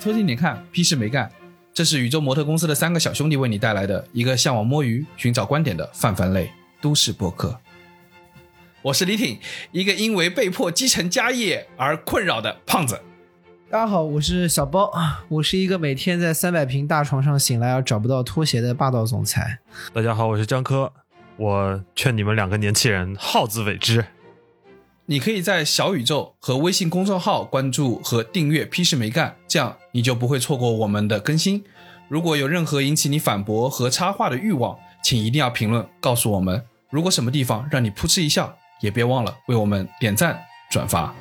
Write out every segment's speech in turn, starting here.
偷听点看，屁事没干。这是宇宙模特公司的三个小兄弟为你带来的一个向往摸鱼、寻找观点的泛泛类都市播客。我是李挺，一个因为被迫继承家业而困扰的胖子。大家好，我是小包，我是一个每天在三百平大床上醒来而找不到拖鞋的霸道总裁。大家好，我是江科，我劝你们两个年轻人好自为之。你可以在小宇宙和微信公众号关注和订阅“屁事没干”，这样你就不会错过我们的更新。如果有任何引起你反驳和插话的欲望，请一定要评论告诉我们。如果什么地方让你噗嗤一笑，也别忘了为我们点赞转发。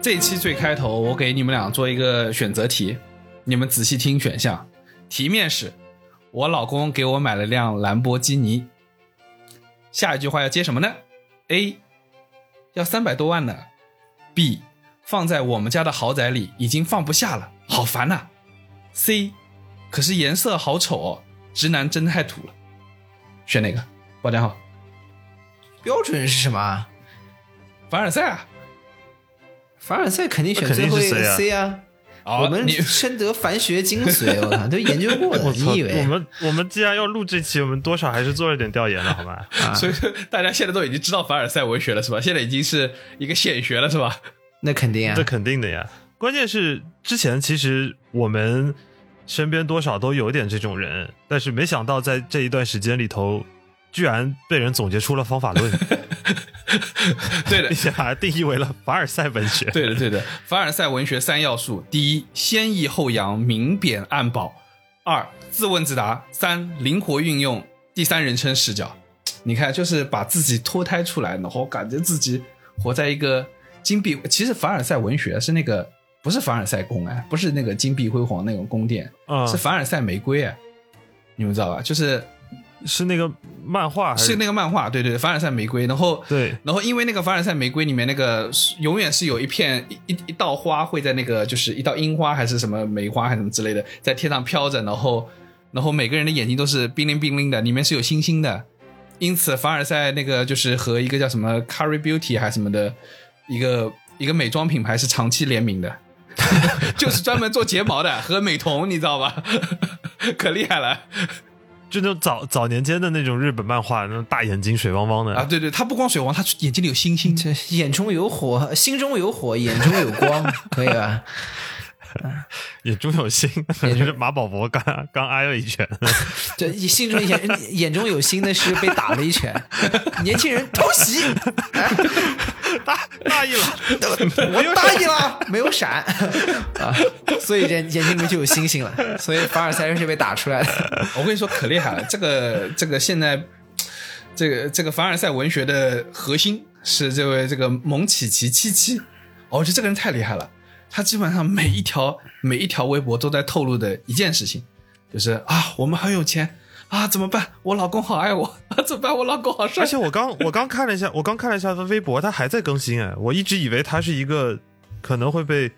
这期最开头，我给你们俩做一个选择题，你们仔细听选项。题面是：我老公给我买了辆兰博基尼。下一句话要接什么呢？A 要三百多万呢。B 放在我们家的豪宅里已经放不下了，好烦呐。C 可是颜色好丑哦，直男真太土了。选哪个？报账号。标准是什么啊？凡尔赛啊。凡尔赛肯定选最后一个 C 啊。哦我们深得凡学精髓，我操，都研究过的。你以为我们我们既然要录这期，我们多少还是做了点调研的，好吧？啊？所以说大家现在都已经知道凡尔赛文学了，是吧？现在已经是一个显学了，是吧？那肯定啊这。肯定的呀。关键是之前其实我们身边多少都有点这种人，但是没想到在这一段时间里头，居然被人总结出了方法论，对的并，且把它定义为了凡尔赛文学。对的，对的。凡尔赛文学三要素：第一，先抑后扬，明贬暗褒；二，自问自答；三，灵活运用第三人称视角。你看，就是把自己脱胎出来，然后感觉自己活在一个金碧。其实凡尔赛文学是那个不是凡尔赛宫哎，不是那个金碧辉煌那种宫殿，嗯，是凡尔赛玫瑰哎，你们知道吧？就是是那个漫画还是那个漫画，对对对，凡尔赛玫瑰。然后对然后因为那个凡尔赛玫瑰里面那个永远是有一片一一一道花会在那个就是一道樱花还是什么梅花还是什么之类的在天上飘着，然后然后每个人的眼睛都是冰灵冰灵的，里面是有星星的。因此凡尔赛那个就是和一个叫什么 Curry Beauty 还是什么的一个一个美妆品牌是长期联名的，就是专门做睫毛的和美瞳，你知道吧？可厉害了就那种早早年间的那种日本漫画，那种大眼睛水汪汪的啊！对对，他不光水汪，他眼睛里有星星。这眼中有火，心中有火，眼中有光，可以吧？眼中有心，也，就是马保博刚刚挨了一拳，这心中眼眼中有心的是被打了一拳，年轻人偷袭，大大意了，我大意了，没有闪。啊，所以眼眼睛里面就有星星了，所以凡尔赛人是被打出来的。我跟你说，可厉害了！这个这个现在，这个这个凡尔赛文学的核心是这位这个蒙奇奇七七。哦我觉得这个人太厉害了，他基本上每一条 每一条微博都在透露的一件事情，就是啊，我们很有钱啊，怎么办？我老公好爱我 啊，怎么办？我老公好帅而。且我刚我刚看了一下，我刚看了一下他微博，他还在更新哎，我一直以为他是一个可能会被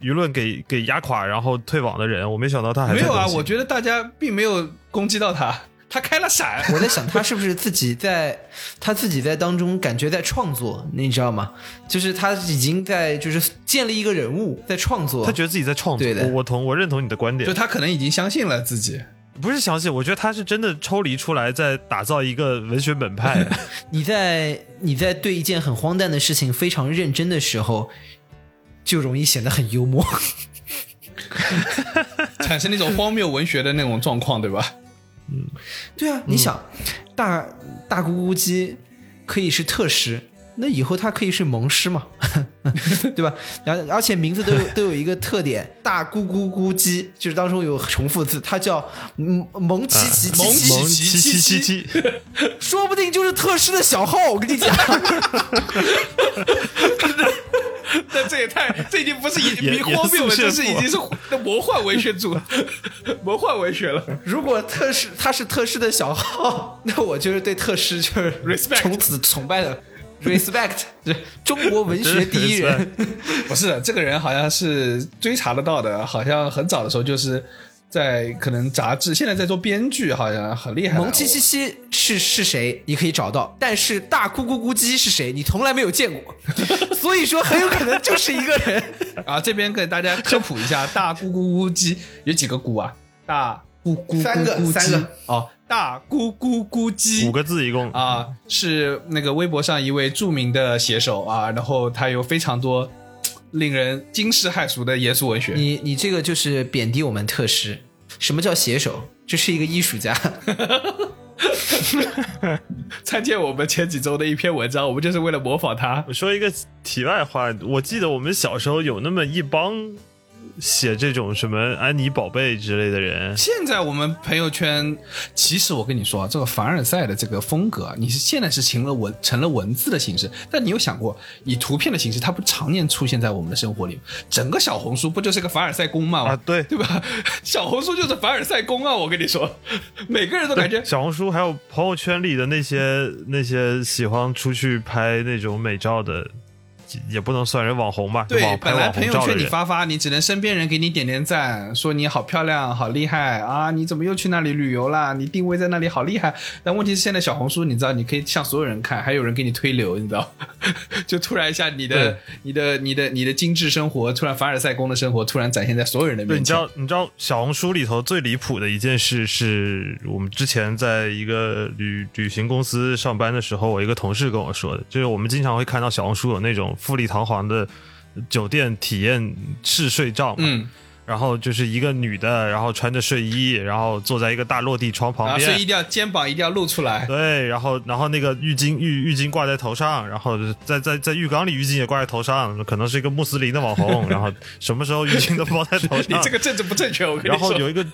舆论给给压垮然后退网的人，我没想到他还没有啊，我觉得大家并没有攻击到他，他开了闪。我在想，他是不是自己在他自己在当中感觉在创作，你知道吗？就是他已经在就是建立一个人物，在创作。他觉得自己在创作，对的我我同我认同你的观点就，他可能已经相信了自己，不是相信，我觉得他是真的抽离出来，在打造一个文学本派。你在你在对一件很荒诞的事情非常认真的时候，就容易显得很幽默。产生那种荒谬文学的那种状况，对吧？对啊，你想，大大咕咕鸡可以是特食，那以后他可以是萌师嘛，对吧？然后而且名字都有 都有一个特点，大咕咕咕鸡就是当中有重复字，他叫嗯萌奇奇萌奇奇，奇奇七七七七，说不定就是特师的小号，我跟你讲。那这也太，这已经不是已严比荒谬了，这是已经是魔幻文学组，魔幻文学了。如果特师他是特师的小号，那我就是对特师就是 Respect 从此崇拜的 respect，就 是中国文学第一人。不是，这个人好像是追查得到的，好像很早的时候就是在可能杂志，现在在做编剧，好像很厉害的。萌七七七是是谁？你可以找到，但是大咕咕咕鸡是谁？你从来没有见过，所以说很有可能就是一个人。啊，这边给大家科普一下，大咕咕咕鸡有几个咕啊？大咕咕咕三个咕鸡三个哦，大咕咕咕鸡五个字一共啊，是那个微博上一位著名的写手啊，然后他有非常多令人惊世骇俗的严肃文学。你你这个就是贬低我们特师。什么叫写手？这是一个艺术家。参见我们前几周的一篇文章，我们就是为了模仿他。我说一个题外话，我记得我们小时候有那么一帮写这种什么安妮宝贝之类的人，现在我们朋友圈，其实我跟你说啊，这个凡尔赛的这个风格啊，你是现在是成了文成了文字的形式，但你有想过，以图片的形式，它不常年出现在我们的生活里？整个小红书不就是个凡尔赛宫吗？啊对对吧？小红书就是凡尔赛宫啊！我跟你说，每个人都感觉 小红书还有朋友圈里的那些那些喜欢出去拍那种美照的，也不能算人网红吧？对本来朋友圈你。发发，你只能身边人给你点点赞，说你好漂亮、好厉害啊！你怎么又去那里旅游啦？你定位在那里好厉害。但问题是现在小红书，你知道，你可以向所有人看，还有人给你推流，你知道，就突然一下你的、你的、你的、你的精致生活，突然凡尔赛宫的生活，突然展现在所有人的对，面前。你知道，你知道小红书里头最离谱的一件事，是我们之前在一个旅旅行公司上班的时候，我一个同事跟我说的，就是我们经常会看到小红书有那种富丽堂皇的酒店体验试睡照嘛，嗯，然后就是一个女的，然后穿着睡衣，然后坐在一个大落地窗旁啊，边，所以一定要肩膀一定要露出来。对，然后然后那个浴巾浴浴巾挂在头上，然后在在在浴缸里浴巾也挂在头上，可能是一个穆斯林的网红，然后什么时候浴巾都包在头上。你这个政治不正确，我跟你然。后有一个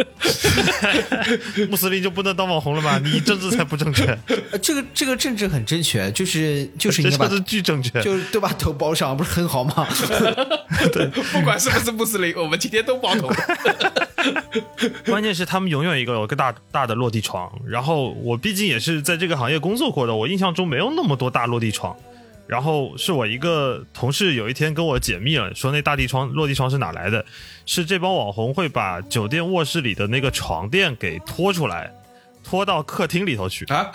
穆斯林就不能当网红了吗？你政治才不正确，呃这个这个政治很正确，就是就是应该把这政治巨正确。就是都把头包上，不是很好吗？对不管是不是穆斯林，我们今天都包头。关键是他们永远一个有个大大的落地窗，然后我毕竟也是在这个行业工作过的，我印象中没有那么多大落地窗。然后是我一个同事有一天跟我解密了，说那大地窗落地窗是哪来的？是这帮网红会把酒店卧室里的那个床垫给拖出来，拖到客厅里头去。啊，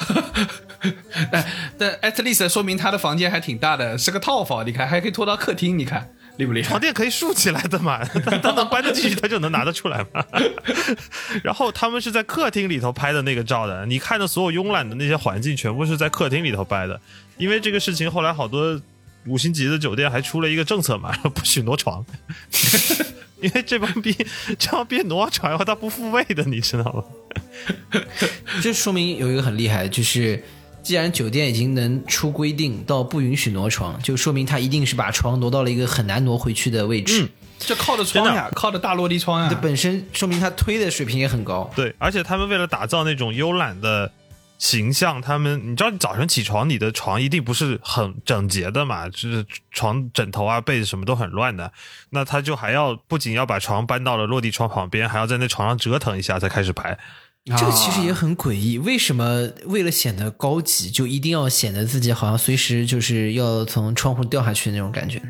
但但 at least 说明他的房间还挺大的，是个套房。你看，还可以拖到客厅，你看厉不厉害床？垫可以竖起来的嘛，他他能搬得进去，他就能拿得出来嘛。然后他们是在客厅里头拍的那个照的，你看的所有慵懒的那些环境，全部是在客厅里头拍的。因为这个事情，后来好多五星级的酒店还出了一个政策嘛，不许挪床。因为这帮逼这帮逼挪床以后，他不复位的，你知道吗？这说明有一个很厉害，就是既然酒店已经能出规定到不允许挪床，就说明他一定是把床挪到了一个很难挪回去的位置。嗯就靠着窗呀，靠着大落地窗呀。这本身说明他推的水平也很高。对，而且他们为了打造那种慵懒的形象，他们你知道，你早晨起床，你的床一定不是很整洁的嘛，就是床枕头啊、被子什么都很乱的。那他就还要不仅要把床搬到了落地窗旁边，还要在那床上折腾一下才开始拍。这个其实也很诡异，为什么为了显得高级，就一定要显得自己好像随时就是要从窗户掉下去的那种感觉呢？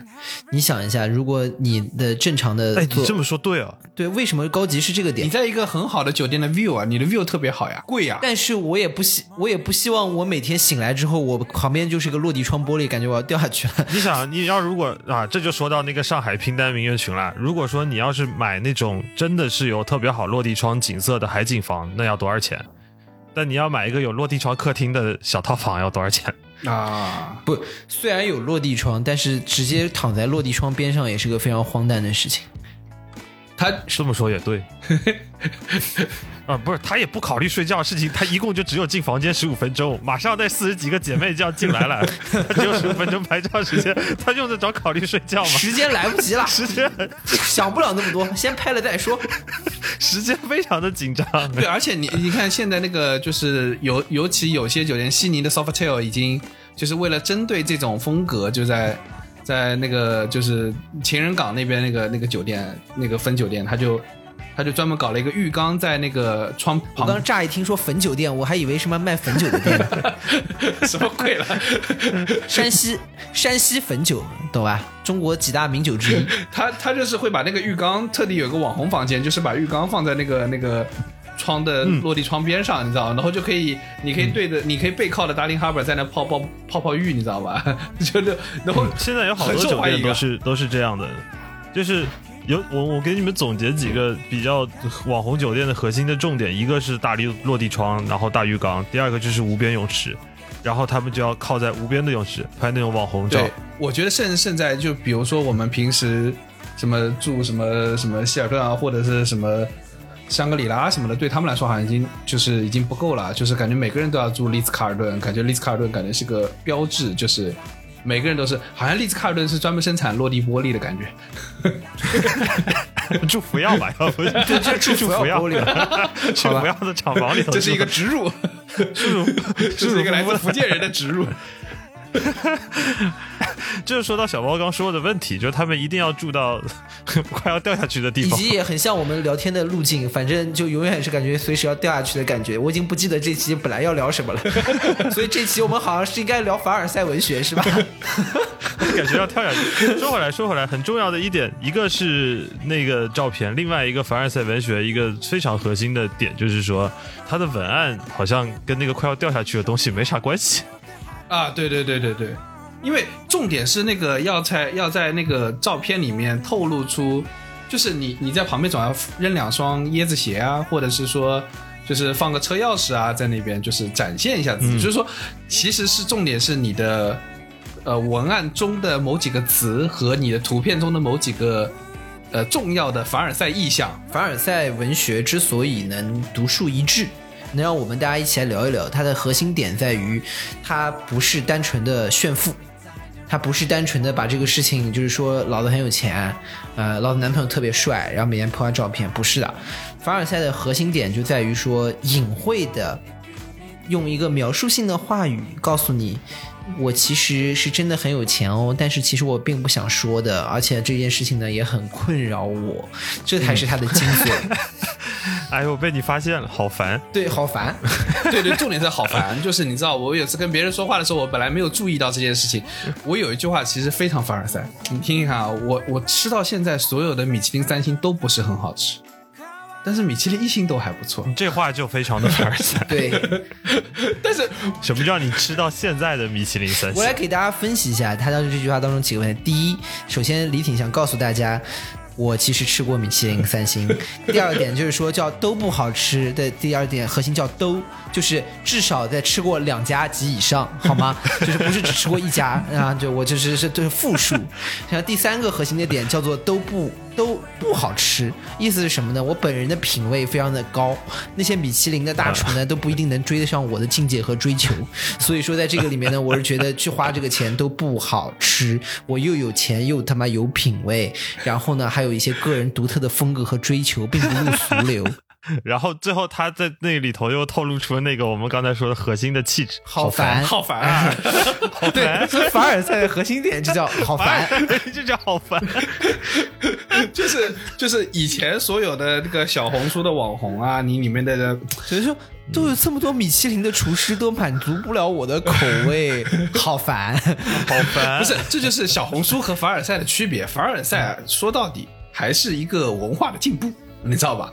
你想一下，如果你的正常的哎，你这么说对啊，对，为什么高级是这个点你？在一个很好的酒店的 view 啊，你的 view 特别好呀，贵呀。但是我也不希，我也不希望我每天醒来之后，我旁边就是个落地窗玻璃，感觉我要掉下去了。你想，你要如果啊，这就说到那个上海拼单名媛群了。如果说你要是买那种真的是有特别好落地窗景色的海景房，那要多少钱？但你要买一个有落地窗客厅的小套房要多少钱？啊，不，虽然有落地窗，但是直接躺在落地窗边上也是个非常荒诞的事情。他这么说也对。啊，不是，他也不考虑睡觉的事情，他一共就只有进房间十五分钟，马上那四十几个姐妹就要进来了，他只有十五分钟拍照时间，他用得着考虑睡觉吗？时间来不及了，时间想不了那么多，先拍了再说。时间非常的紧张。对，而且你你看现在那个就是尤尤其有些酒店，悉尼的 Sofitel 已经就是为了针对这种风格，就在在那个就是情人港那边那个那个酒店那个分酒店，他就他就专门搞了一个浴缸在那个窗旁我刚，乍一听说汾酒店，我还以为什么卖汾酒的店，什么鬼了？山西山西汾酒，懂吧？中国几大名酒之一。他他就是会把那个浴缸特地有个网红房间，就是把浴缸放在那个那个窗的落地窗边上，你知道吗？然后就可以，你可以对着，你可以背靠着 Darling Harbour 在那泡泡泡泡浴，你知道吧？就是然后现在有好多酒店都是都是这样的，就是有我我给你们总结几个比较网红酒店的核心的重点，一个是大力落地窗，然后大浴缸，第二个就是无边泳池，然后他们就要靠在无边的泳池拍那种网红照。，我觉得现现在就比如说我们平时什么住什么什么希尔顿啊，或者是什么香格里拉什么的，对他们来说好像已经就是已经不够了，就是感觉每个人都要住丽兹卡尔顿，感觉丽兹卡尔顿感觉是个标志，就是每个人都是好像丽兹卡尔顿是专门生产落地玻璃的感觉。住福耀吧，要不就这住住福耀玻璃了，去福耀的厂房里头，这是一个植入，这是一个来自福建人的植入。就是说到小猫刚说的问题，就是他们一定要住到 快要掉下去的地方以方。及也很像我们聊天的路径，反正就永远是感觉随时要掉下去的感觉。我已经不记得这期本来要聊什么了，所以这期我们好像是应该聊凡尔赛文学，是吧？感觉要跳下去。说回来，说回来，很重要的一点，一个是那个照片，另外一个凡尔赛文学一个非常核心的点就是说，它的文案好像跟那个快要掉下去的东西没啥关系。啊，对对对对对，因为重点是那个要在要在那个照片里面透露出，就是你你在旁边总要扔两双椰子鞋啊，或者是说就是放个车钥匙啊，在那边就是展现一下自己，就是说其实是重点是你的呃文案中的某几个词和你的图片中的某几个呃重要的凡尔赛意象。凡尔赛文学之所以能独树一帜，能让我们大家一起来聊一聊，它的核心点在于，它不是单纯的炫富，它不是单纯的把这个事情，就是说老子很有钱，呃，老子男朋友特别帅，然后每天拍完照片，不是的。凡尔赛的核心点就在于说，隐晦的用一个描述性的话语告诉你。我其实是真的很有钱哦，但是其实我并不想说的，而且这件事情呢也很困扰我，这才是它的精髓。哎呦，被你发现了，好烦。对，好烦。对对，重点是好烦，就是你知道，我有次跟别人说话的时候，我本来没有注意到这件事情。我有一句话其实非常凡尔赛，你听一下啊，我我吃到现在所有的米其林三星都不是很好吃，但是米其林一星都还不错。这话就非常的凡尔赛。对，但是什么叫你吃到现在的米其林三星我？来给大家分析一下他当时这句话当中几个问题。第一，首先李挺想告诉大家。我其实吃过米其林 三星。第二点就是说叫都不好吃的第二点核心叫都，就是至少在吃过两家及以上，好吗？就是不是只吃过一家啊？就我就是是就是复数。然后第三个核心的点叫做都不都不好吃，意思是什么呢？我本人的品味非常的高，那些米其林的大厨呢都不一定能追得上我的境界和追求。所以说在这个里面呢，我是觉得去花这个钱都不好吃，我又有钱又他妈有品味，然后呢还有一些个人独特的风格和追求，并不入俗流。然后最后他在那里头又透露出了那个我们刚才说的核心的气质，好烦，好烦啊！好对，烦，所以凡尔赛的核心点就叫好 烦。就叫好烦。就是就是以前所有的那个小红书的网红啊，你里面的人所以说，都有这么多米其林的厨师都满足不了我的口味，好烦。好烦，不是，这就是小红书和凡尔赛的区别。凡尔赛啊说到底还是一个文化的进步，你知道吧？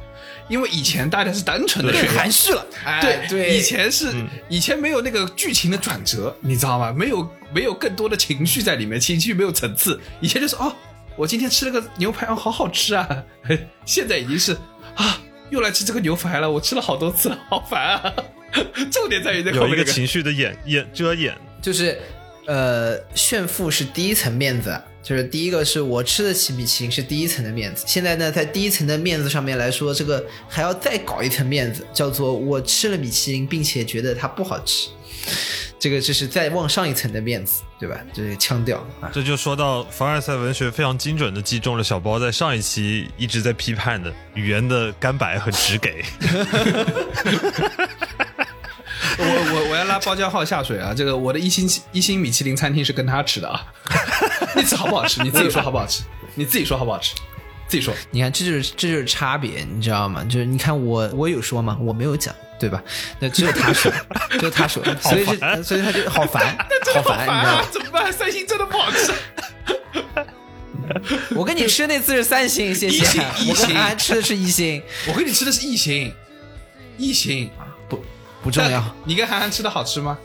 因为以前大家是单纯的更含蓄了，哎，对对以前是、以前没有那个剧情的转折，你知道吗？没有没有更多的情绪在里面，情绪没有层次。以前就是哦，我今天吃了个牛排，哦，好好吃啊。现在已经是啊，又来吃这个牛排了，我吃了好多次了，好烦啊。重点在于有一个那个情绪的掩掩遮掩，就是呃，炫富是第一层面子，就是第一个是我吃得起米其林是第一层的面子。现在呢，在第一层的面子上面来说，这个还要再搞一层面子，叫做我吃了米其林，并且觉得它不好吃。这个就是再往上一层的面子，对吧？这是腔调啊。这就说到凡尔赛文学非常精准的击中了小包在上一期一直在批判的语言的干白和直给。我我我要拉包浆号下水啊！这个我的一星一星米其林餐厅是跟他吃的啊，那次好不好吃？你自己说好不好吃？你自己说好不好吃？自己说。你看，这就是这就是差别，你知道吗？就是你看我我有说吗？我没有讲，对吧？那只有他说，只有他说，所以是所以他就好烦，好烦，你知道吗？怎么办？三星真的不好吃。我跟你吃那次是三星，谢谢一星。一我跟星安安吃的是一星，我跟你吃的是一星，一星不不重要，你跟韩寒吃的好吃吗？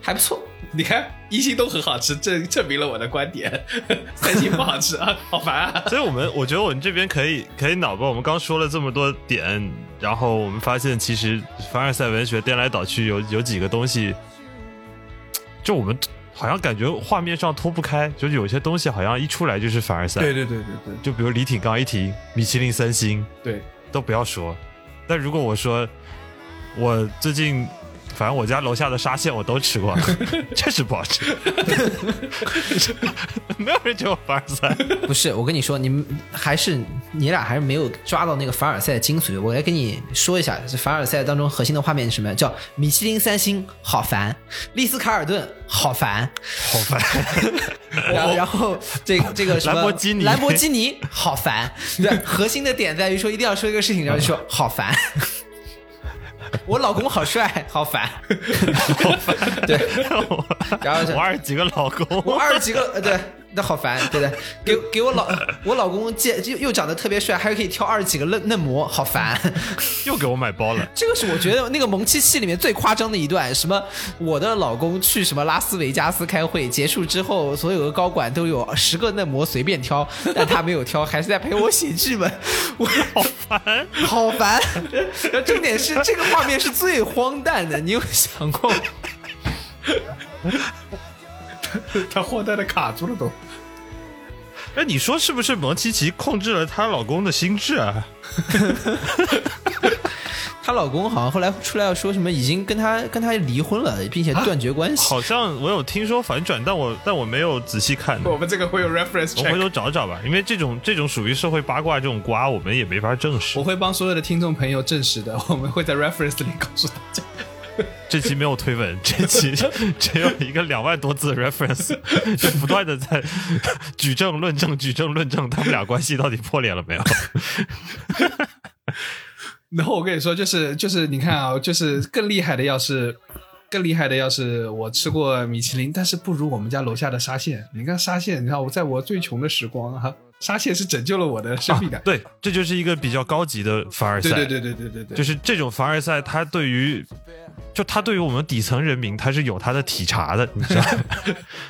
还不错。你看一星都很好吃，证证明了我的观点。三星不好吃啊，好烦啊！所以我们我觉得我们这边可以可以脑爆。我们刚说了这么多点，然后我们发现其实凡尔赛文学颠来倒去有有几个东西，就我们好像感觉画面上脱不开，就是有些东西好像一出来就是凡尔赛。对对对对对就比如李挺刚一提米其林三星，对，都不要说。但如果我说我最近，反正我家楼下的沙县我都吃过，确实不好吃。没有人觉得我凡尔赛。不是，我跟你说，你们还是你俩还是没有抓到那个凡尔赛的精髓。我来跟你说一下，这凡尔赛当中核心的画面是什么？叫米其林三星，好烦；丽思卡尔顿，好烦。好烦。然后，然后这这个什么兰博基尼兰博基尼好烦。对，核心的点在于说一定要说一个事情，然后就说好烦。我老公好帅，好烦，好烦。对，然后就我二十几个老公，我二十几个，呃，对，那好烦，对不对？给 给我老我老公见又又长得特别帅，还可以挑二十几个嫩嫩模，好烦。又给我买包了。这个是我觉得那个萌七戏里面最夸张的一段，什么我的老公去什么拉斯维加斯开会，结束之后所有的高管都有十个嫩模随便挑，但他没有挑，还是在陪我写剧本，我好烦。好烦。然后重点是这个画面是最荒诞的，你有想过吗？他荒诞的卡住了都。哎，你说是不是蒙奇奇控制了她老公的心智啊？她老公好像后来出来要说什么，已经跟她跟她离婚了，并且断绝关系。好像我有听说反转，但我但我没有仔细看。我们这个会有 reference 我回头找找吧，因为这种这种属于社会八卦这种瓜，我们也没法证实我。会帮所有的听众朋友证实的，我们会在 reference 里告诉大家。这期没有推文，这期 只有一个两万多字的 reference，就不断的在 举证论证、举证论证，他们俩关系到底破裂了没有？然后我跟你说，就是就是你看啊，就是更厉害的，要是更厉害的，要是我吃过米其林，但是不如我们家楼下的沙县。你看沙县，你看我在我最穷的时光哈、沙县是拯救了我的生命的。对，这就是一个比较高级的凡尔赛。对对对对对对对，就是这种凡尔赛，它对于，就它对于我们底层人民，它是有它的体察的，你知道吗？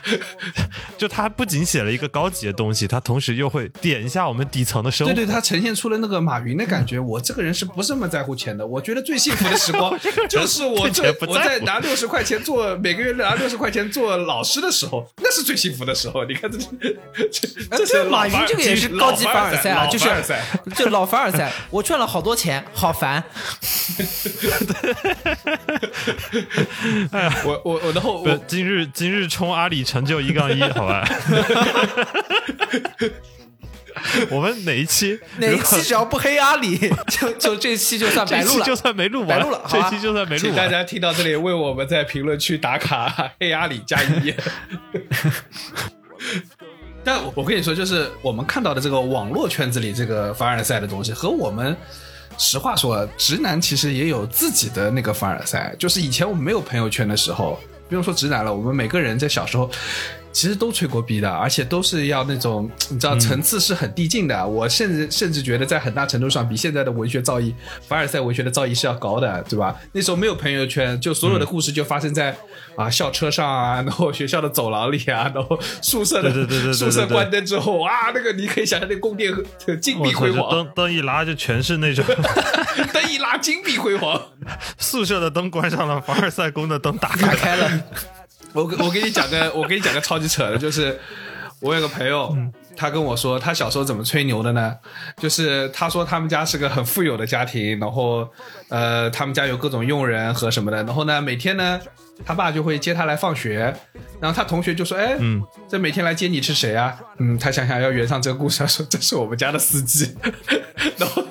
就它不仅写了一个高级的东西，它同时又会点一下我们底层的生活。对对，他呈现出了那个马云的感觉。我这个人是不是那么在乎钱的？我觉得最幸福的时光 就是我这我在拿六十块钱做每个月拿六十块钱做老师的时候，那是最幸福的时候。你看这这这马云这个也是高级凡尔赛啊，就是凡尔赛 就老凡尔赛，我赚了好多钱，好烦。哎我我我然后不我今日今日冲阿里成就一杠一，好吧？我们哪一期？哪一期只要不黑阿里，就就这期就算这白录了。期就算没录完，白录了好吧这期就算没录完。请大家听到这里，为我们在评论区打卡黑阿里加一。但我跟你说，就是我们看到的这个网络圈子里这个凡尔赛的东西，和我们实话说，直男其实也有自己的那个凡尔赛。就是以前我们没有朋友圈的时候，不用说直男了，我们每个人在小时候。其实都吹过逼的，而且都是要那种，你知道层次是很递进的。我甚至甚至觉得，在很大程度上比现在的文学造诣，凡尔赛文学的造诣是要高的，对吧？那时候没有朋友圈，就所有的故事就发生在、啊校车上啊，然后学校的走廊里啊，然后宿舍的宿舍关灯之后啊，那个你可以想象那宫殿呃金碧辉煌，灯灯一拉就全是那种 灯一拉金碧辉煌。宿舍的灯关上了，凡尔赛宫的灯打开了。我我给你讲个，我给你讲个超级扯的，就是我有个朋友，他跟我说他小时候怎么吹牛的呢？就是他说他们家是个很富有的家庭，然后呃他们家有各种佣人和什么的，然后呢每天呢他爸就会接他来放学，然后他同学就说，哎，嗯，这每天来接你是谁啊？嗯，他想想要圆上这个故事，他说这是我们家的司机，然后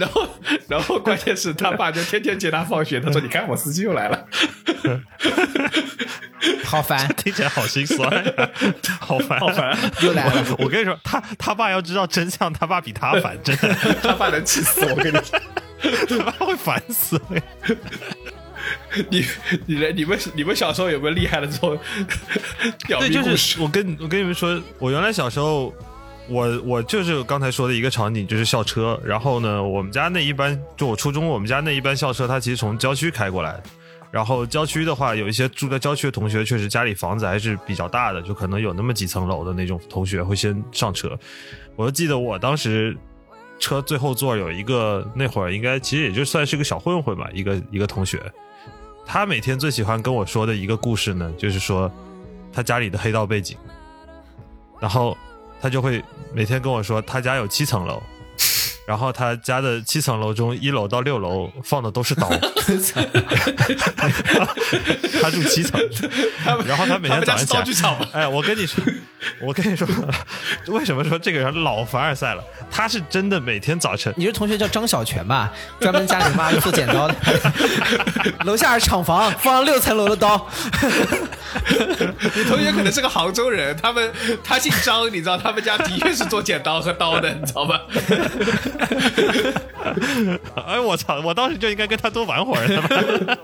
然后然后关键是他爸就天天接他放学，他说：“你看我司机又来了。好烦，听起来好心酸呀，好烦，好烦。又来了。我跟你说，他他爸要知道真相，他爸比他烦，真的，” 他爸能气死我，跟你说。他爸会烦死。你你们你们你们小时候有没有厉害的这种屌对，逼故事？就是我跟我跟你们说，我原来小时候，我我就是刚才说的一个场景，就是校车。然后呢，我们家那一班，就我初中我们家那一班校车，它其实从郊区开过来。然后郊区的话，有一些住在郊区的同学，确实家里房子还是比较大的，就可能有那么几层楼的那种同学会先上车。我就记得我当时车最后座有一个，那会儿应该其实也就算是个小混混吧，一个一个同学，他每天最喜欢跟我说的一个故事呢，就是说他家里的黑道背景，然后他就会每天跟我说他家有七层楼。然后他家的七层楼中，一楼到六楼放的都是刀，他住七层，然后他每天早上起来哎，我跟你说，我跟你说，为什么说这个人老凡尔赛了？他是真的每天早晨，你这同学叫张小泉吧？专门家里妈做剪刀的，楼下是厂房，放了六层楼的刀。你同学可能是个杭州人，他们他姓张，你知道，他们家的确是做剪刀和刀的，你知道吗？哎，我操！我当时就应该跟他多玩会儿的。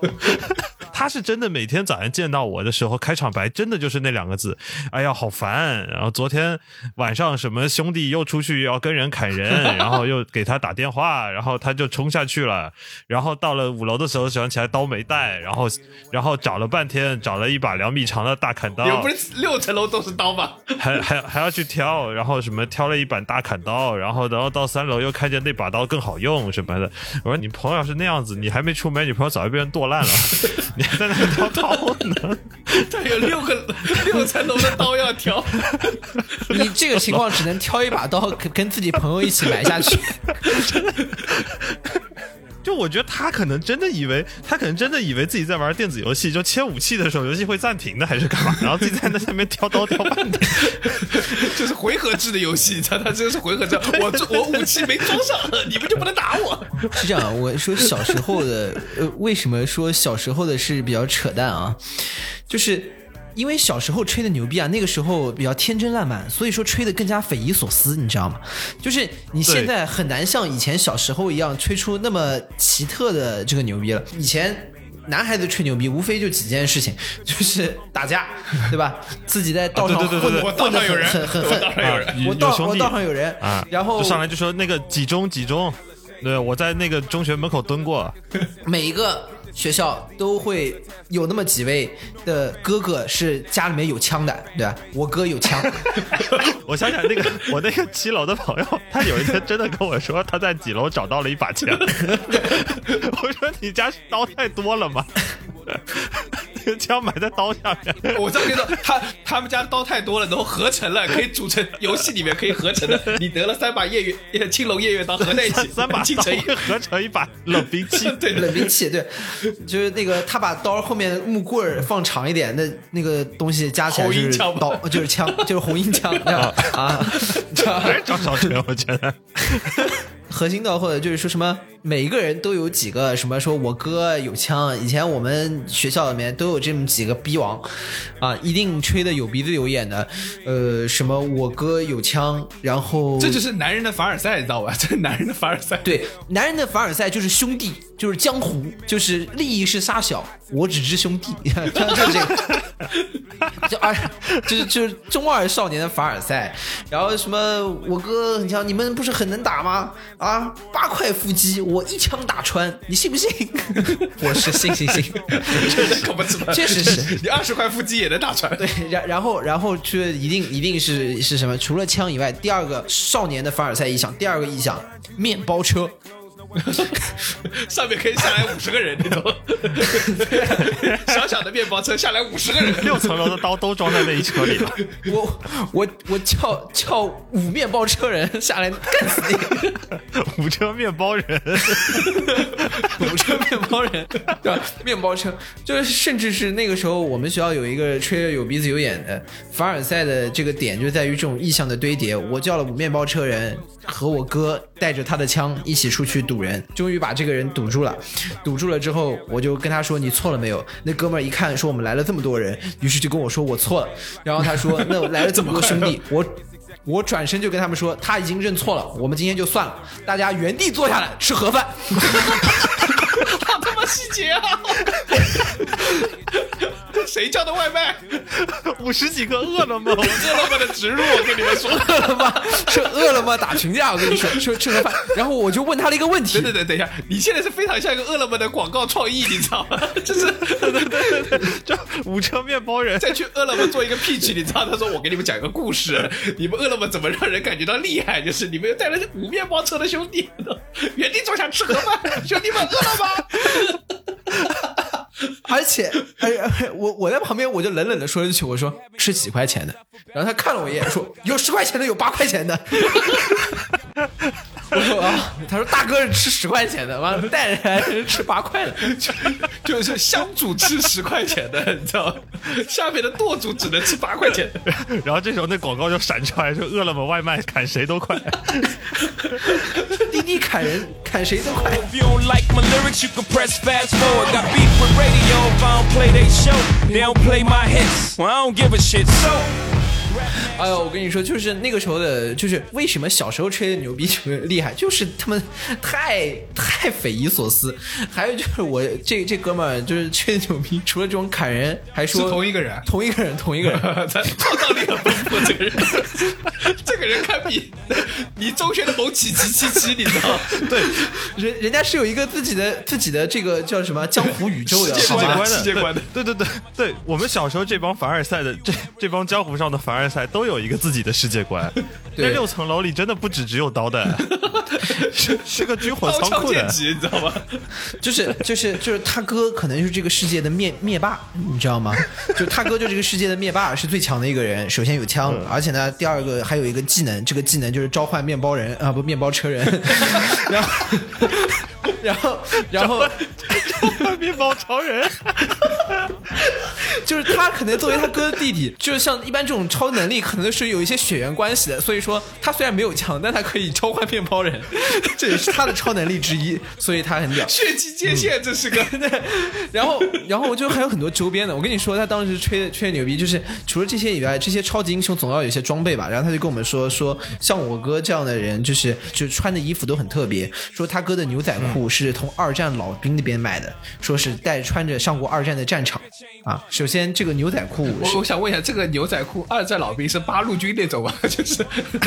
他是真的每天早上见到我的时候，开场白真的就是那两个字：“哎呀，好烦！”然后昨天晚上什么兄弟又出去要跟人砍人，然后又给他打电话，然后他就冲下去了。然后到了五楼的时候，想起来刀没带，然后然后找了半天，找了一把两米长的大砍刀你，们不是六层楼都是刀吗？还还还要去挑，然后什么挑了一把大砍刀，然后然后到三楼又看见那把刀更好用什么的。我说你朋友要是那样子，你还没出门，你朋友早就被人剁烂了，你 还在那里挑刀呢？他有六个六层楼的刀要挑，你这个情况只能挑一把刀，跟跟自己朋友一起埋下去。就我觉得他可能真的以为，他可能真的以为自己在玩电子游戏，就切武器的时候游戏会暂停的，还是干嘛？然后自己在那上面挑刀挑半天。就是回合制的游戏，你知道，他这个是回合制。我我武器没装上，你们就不能打我。是这样，我说小时候的，呃，为什么说小时候的是比较扯淡啊？就是因为小时候吹的牛逼啊，那个时候比较天真烂漫，所以说吹的更加匪夷所思，你知道吗？就是你现在很难像以前小时候一样吹出那么奇特的这个牛逼了。以前。男孩子吹牛逼，无非就几件事情，就是打架，对吧？自己在道上啊对对对对我混的混的道上有人，很很很我道我道上有人啊，然后就上来就说那个几中几中，对，我在那个中学门口蹲过，每一个学校都会有那么几位的哥哥是家里面有枪的，对吧？我哥有枪，我想想那个我那个七楼的朋友，他有一天真的跟我说他在几楼找到了一把枪。我说你家刀太多了吗？那个枪埋在刀下面。我这样跟你说，他他们家刀太多了，然后合成了，可以组成游戏里面可以合成的。你得了三把夜月青龙夜月刀合在一起，三把刀进成一合成一把冷兵器。对冷兵器，对，就是那个他把刀后面的木棍儿放长一点，那那个东西加起来就是红缨枪刀，就是枪，就是红缨枪 啊啊，张小泉，我觉得核心的或者就是说什么，每一个人都有几个什么，说我哥有枪，以前我们学校里面都有这么几个逼王，啊，一定吹的有鼻子有眼的，呃，什么我哥有枪，然后这就是男人的凡尔赛，你知道吧？这是男人的凡尔赛。对，男人的凡尔赛就是兄弟，就是江湖，就是利益是杀小，我只知兄弟，就是这个，就二就是就是中二少年的凡尔赛。然后什么我哥很强，你们不是很能打吗？啊，八块腹肌，我一枪打穿，你信不信？我是信信信。可不是吧？确实是你二十块腹肌也能打穿。对，然然后然后就一定一定是是什么？除了枪以外，第二个少年的凡尔赛意象，第二个意象，面包车。上面可以下来五十个人，你懂？小小的面包车下来五十个人，六层楼的刀都装在那一车里了。我我我叫叫五面包车人下来干死你！五车面包人，五车面包人，对吧？面包车就是，甚至是那个时候，我们学校有一个吹的有鼻子有眼的凡尔赛的这个点，就在于这种意象的堆叠。我叫了五面包车人，和我哥带着他的枪一起出去堵人，终于把这个人堵住了。堵住了之后，我就跟他说：“你错了没有？”那哥们儿一看说我们来了这么多人，于是就跟我说我错了。然后他说：“那来了这么多兄弟，我。”我转身就跟他们说，他已经认错了，我们今天就算了，大家原地坐下来吃盒饭。好他妈细节啊！谁叫的外卖？五十几个饿了么，饿了么的植入，我跟你们说，饿了么 是饿了么打群架，我跟你说，吃吃盒饭。然后我就问他了一个问题，等等等，等一下，你现在是非常像一个饿了么的广告创意，你知道吗？就是对对对对，叫五车面包人再去饿了么做一个 pitch，你知道？他说我给你们讲一个故事，你们饿了么怎么让人感觉到厉害？就是你们带了五面包车的兄弟，原地坐下吃盒饭，兄弟们饿了吗？而且，哎呀，我我在旁边我就冷冷的说一句，我说是几块钱的，然后他看了我一眼，说有十块钱的，有八块钱的。我说啊，他说大哥是吃十块钱的，完了带人来吃八块的，就就是香主吃十块钱的，你知道吗？下面的舵主只能吃八块钱。然后这时候那广告就闪出来，说饿了么外卖砍谁都快，滴滴砍人砍谁都快。哎呦，我跟你说，就是那个时候的，就是为什么小时候吹的牛逼就厉害，就是他们太太匪夷所思。还有就是我这这哥们儿就是吹的牛逼，除了这种砍人，还说是同一个人同一个人，同一个人。他创造力很丰富，这个人，这个人堪比你中学的某起七七七，你知道吗？对，人人家是有一个自己的自己的这个叫什么江湖宇宙的，世界观的世界观的对对对对，我们小时候这帮凡尔赛的这这帮江湖上的凡尔赛都有一个自己的世界观。对那六层楼里真的不只只有刀弹，是是个军火仓库的。你知道吗？就是就是就是他哥可能就是这个世界的灭灭霸，你知道吗？就他哥就这个世界的灭霸，是最强的一个人。首先有枪，而且呢，第二个还有一个技能，这个技能就是召唤面包人啊，不面包车人。然后然后然后面包超人，就是他可能作为他哥的弟弟，就是像一般这种超能力，可能是有一些血缘关系的。所以说他虽然没有枪，但他可以召唤面包人，这也是他的超能力之一，所以他很屌。血迹界限，这是个。然后，然后我就还有很多周边的。我跟你说，他当时吹吹牛逼，就是除了这些以外，这些超级英雄总要有一些装备吧。然后他就跟我们说，说像我哥这样的人，就是就穿的衣服都很特别。说他哥的牛仔裤是从二战老兵那边买的，说是带穿着上过二战的战场啊。首先，这个牛仔裤我我想问一下，这个牛仔裤二战老兵是八路军那种吧？就是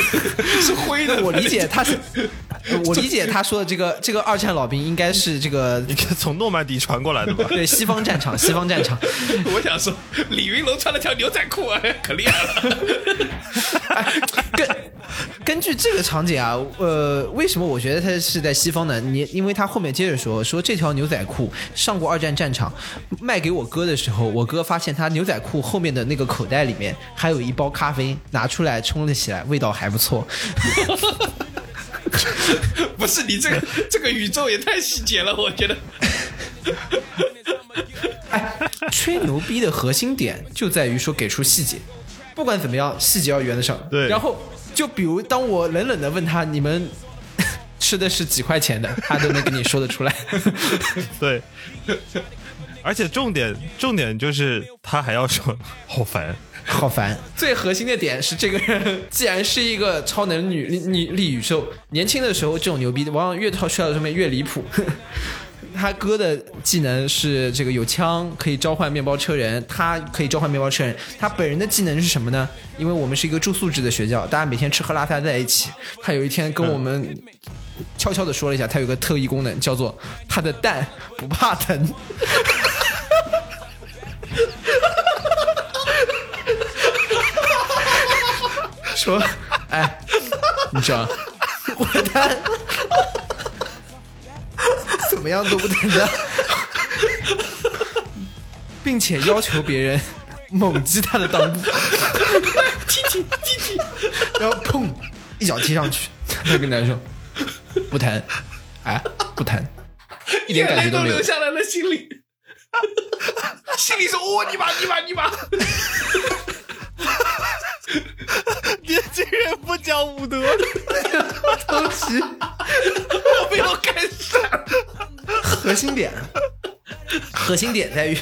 是灰的。我理解他是，我理解他说的这个这个二战老兵应该是这个从诺曼底传过来的吧？对西方战场，西方战场。我想说，李云龙穿了条牛仔裤，哎，可厉害了。根根据这个场景啊，呃，为什么我觉得他是在西方呢？你因为他后面接着说说这条牛仔裤上过二战战场，卖给我哥的时候，我哥发现他牛仔裤后面的那个口袋里面还有一包咖啡，拿出来冲了起来，味道还不错。不是你这个 这个宇宙也太细节了，我觉得。哎吹牛逼的核心点就在于说给出细节，不管怎么样，细节要圆得上。对然后就比如当我冷冷的问他你们吃的是几块钱的，他都能跟你说得出来。对，而且重点重点就是他还要说好烦，好烦。最核心的点是，这个人既然是一个超能女力力宇宙，年轻的时候这种牛逼，往往越套摔到上面越离谱。他哥的技能是这个有枪，可以召唤面包车人，他可以召唤面包车人。他本人的技能是什么呢？因为我们是一个住宿制的学校，大家每天吃喝拉撒在一起。他有一天跟我们悄悄的说了一下，他有个特异功能，叫做他的蛋不怕疼。说，哎，你知道，我的。蛋怎么样都不疼的，并且要求别人猛击他的裆部，踢踢踢踢，然后砰一脚踢上去，他跟他说不疼，哎，不疼，一点感觉都没有。流。下来了，心里，心里说：“哦，你妈，你妈，你妈！年轻人不讲武德，西，我没有看上。核心点，核心点在于，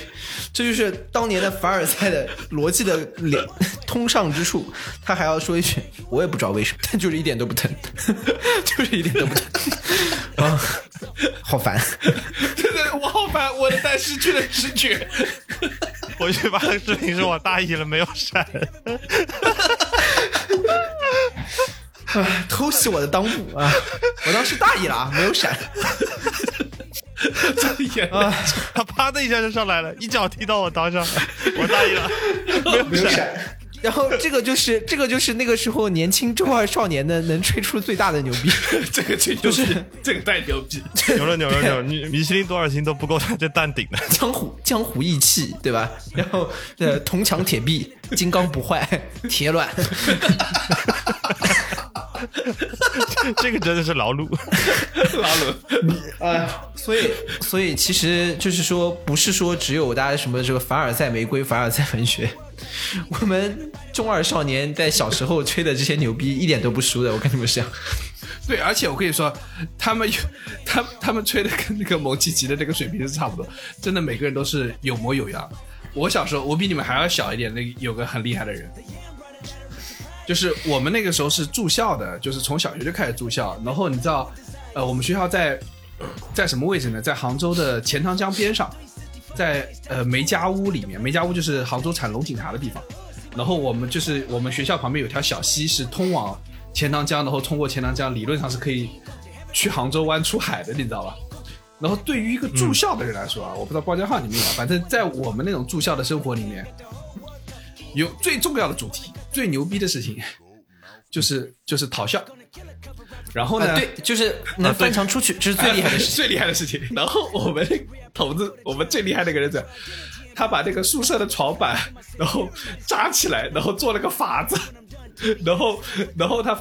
这就是当年的凡尔赛的逻辑的连通上之处。他还要说一句，我也不知道为什么，但就是一点都不疼，就是一点都不疼啊，好烦。对对，我好烦，我的蛋失去了知觉。我去发个视频是我大意了，没有闪。啊，偷袭我的裆部啊！我当时大意了啊，没有闪。这眼啊，他啪的一下就上来了，一脚踢到我裆上，我大意了，没有闪。然后这个就是这个就是那个时候年轻中二少年的能吹出最大的牛逼，这个这就是这个太牛逼。牛了牛了牛了！你米其林多少星都不够他这蛋顶的。江湖江湖义气，对吧？然后呃，铜墙铁壁，金刚不坏，铁卵。这个真的是劳碌，拉伦，哎，所以所以其实就是说，不是说只有大家什么这个凡尔赛玫瑰、凡尔赛文学，我们中二少年在小时候吹的这些牛逼一点都不输的，我跟你们讲。对，而且我跟你说，他们有 他他们吹的跟那个蒙奇奇的那个水平是差不多，真的每个人都是有模有样。我小时候，我比你们还要小一点，那有个很厉害的人，就是我们那个时候是住校的，就是从小学就开始住校。然后你知道，呃，我们学校在在什么位置呢？在杭州的钱塘江边上，在呃梅家坞里面。梅家坞就是杭州产龙井茶的地方。然后我们就是我们学校旁边有条小溪，是通往钱塘江，然后通过钱塘江，理论上是可以去杭州湾出海的，你知道吧？然后对于一个住校的人来说啊，我不知道包家浩你们有没有，反正在我们那种住校的生活里面，有最重要的主题、最牛逼的事情，就是就是讨校。然后呢，啊，对，就是能翻墙出去，这是最厉害的 事情。最厉害的事情。然后我们那个筒子，我们最厉害的一个人是，他把那个宿舍的床板，然后扎起来，然后做了个法子，然后然后他，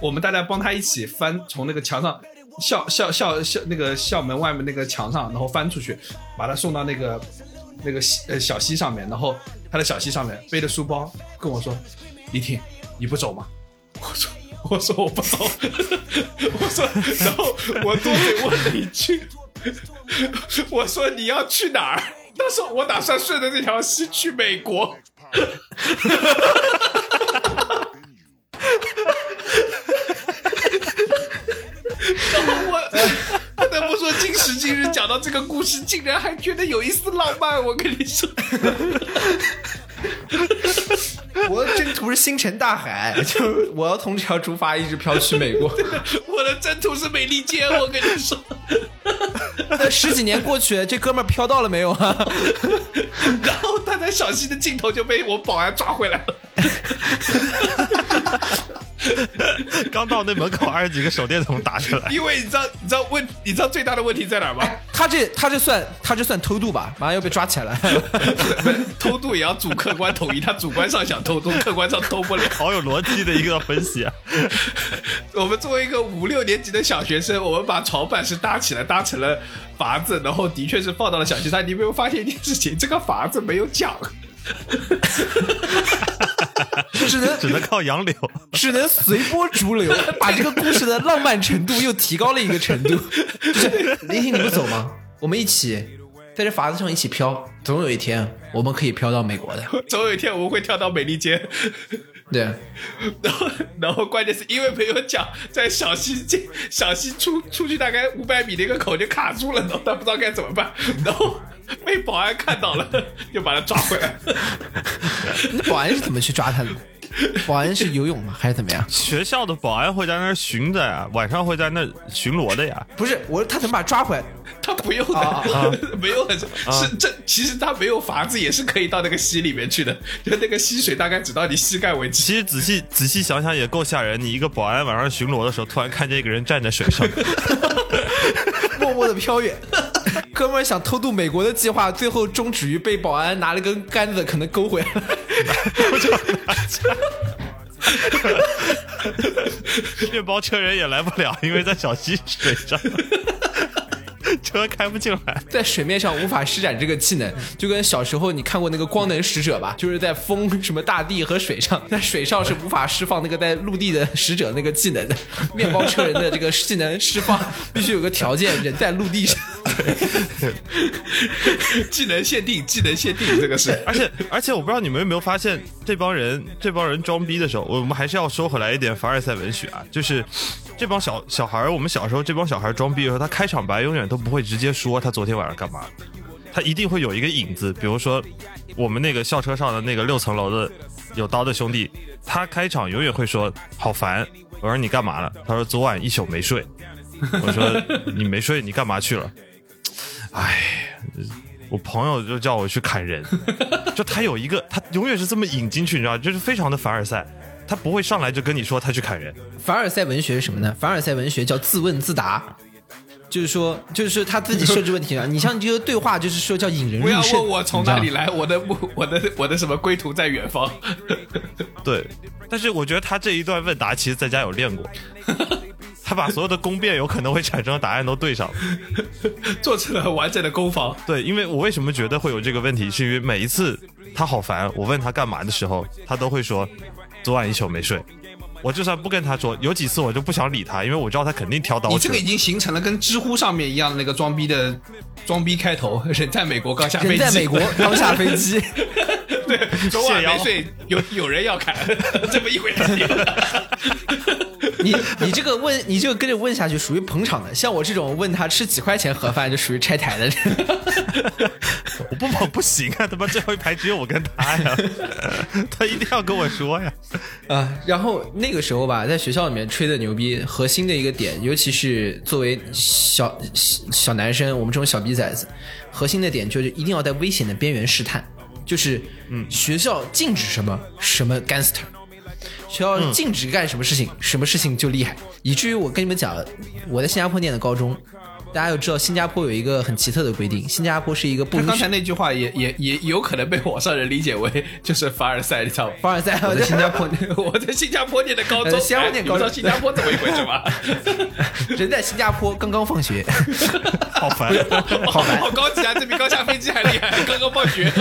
我们大家帮他一起翻，从那个墙上校校校校那个校门外面那个墙上，然后翻出去，把他送到那个那个溪呃小溪上面，然后他的小溪上面背着书包跟我说：“李挺，你不走吗？”我说。我说我不走，我说，然后我多嘴问了一句，我说你要去哪儿？他说我打算顺着这条溪去美国。然后我不得不说，今时今日讲到这个故事，竟然还觉得有一丝浪漫。我跟你说。我的征途是星辰大海，就我要从这条竹筏一直飘去美国。我的征途是美利坚，我跟你说。那十几年过去，这哥们儿飘到了没有啊？然后他在小溪的尽头就被我保安抓回来了。刚到那门口，二十几个手电筒打出来。因为你知道，你知道问，你知道最大的问题在哪儿吗？他这他这算他这算偷渡吧？马上要被抓起来了。偷渡也要主客观统一，他主观上想偷渡，客观上偷不了。好有逻辑的一个分析啊！我们作为一个五六年级的小学生，我们把床板是搭起来，搭成了筏子，然后的确是放到了小溪上。你有没有发现一件事情？这个筏子没有桨。只能只能靠杨柳，只能随波逐流，把这个故事的浪漫程度又提高了一个程度。就是林婷，你不走吗？我们一起在这筏子上一起飘，总有一天我们可以飘到美国的。总有一天我们会跳到美利坚。对，然后然后关键是因为没有桨，在小溪进小溪出出去大概五百米的一个口就卡住了，然后他不知道该怎么办，然后被保安看到了，就把他抓回来。那保安是怎么去抓他的？保安是游泳吗？还是怎么样？学校的保安会在那儿巡着呀，晚上会在那巡逻的呀。不是，我说他怎么把他抓回来？他不用的，啊 没有很是这其实他没有筏子也是可以到那个溪里面去的，就那个溪水大概只到你膝盖为止。其实仔细仔细想想也够吓人。你一个保安晚上巡逻的时候，突然看见一个人站在水上，默默的飘远。哥们儿想偷渡美国的计划，最后终止于被保安拿了根杆子可能勾回来了。面包车人也来不了，因为在小溪水上。车开不进来。在水面上无法施展这个技能，就跟小时候你看过那个光能使者吧，就是在风什么大地和水上，在水上是无法释放那个在陆地的使者那个技能的。面包车人的这个技能释放必须有个条件，人在陆地上。技能限定，技能限定，这个是。而且而且，我不知道你们有没有发现，这帮人这帮人装逼的时候，我们还是要说回来一点凡尔赛文学啊，就是这帮小小孩儿，我们小时候这帮小孩装逼的时候，他开场白永远都不会直接说他昨天晚上干嘛，他一定会有一个影子，比如说我们那个校车上的那个六层楼的有刀的兄弟，他开场永远会说好烦，我说你干嘛了？他说昨晚一宿没睡，我说你没睡，你干嘛去了？哎，我朋友就叫我去砍人，就他有一个，他永远是这么引进去，你知道，就是非常的凡尔赛，他不会上来就跟你说他去砍人，凡尔赛文学是什么呢？凡尔赛文学叫自问自答。就是说，就是说他自己设置问题了。你像你这个对话，就是说叫引人不要入胜。问我从哪里来，我的目，我的我的什么归途在远方。对，但是我觉得他这一段问答，其实在家有练过，他把所有的攻辩有可能会产生的答案都对上了。做成了完整的攻防。对，因为我为什么觉得会有这个问题，是因为每一次他好烦，我问他干嘛的时候，他都会说昨晚一宿没睡。我就算不跟他说，有几次我就不想理他，因为我知道他肯定挑刀你这个已经形成了跟知乎上面一样的那个装逼的装逼开头，人在美国刚下飞机，人在美国 刚下飞机，对，昨晚没睡，有有人要砍，这么一回事。你你这个问你这个跟着问下去属于捧场的，像我这种问他吃几块钱盒饭就属于拆台的人。我不跑不行啊！他妈最后一排只有我跟他呀，他一定要跟我说呀。啊，然后那个时候吧，在学校里面吹的牛逼，核心的一个点，尤其是作为小小小男生，我们这种小逼崽子，核心的点就是一定要在危险的边缘试探，就是嗯，学校禁止什么什么 gangster，学校禁止干什么事情，什么事情就厉害，以至于我跟你们讲，我在新加坡念的高中。大家要知道，新加坡有一个很奇特的规定，新加坡是一个不刚才那句话也也也有可能被网上人理解为就是凡尔赛，你知道吗？凡尔赛。我在新加坡，我在新加坡念的高中，呃新加坡念高中新加坡怎么一回事嘛？人在新加坡刚刚放学，好烦，好烦。好高级啊！这比刚下飞机还厉害，刚刚放学。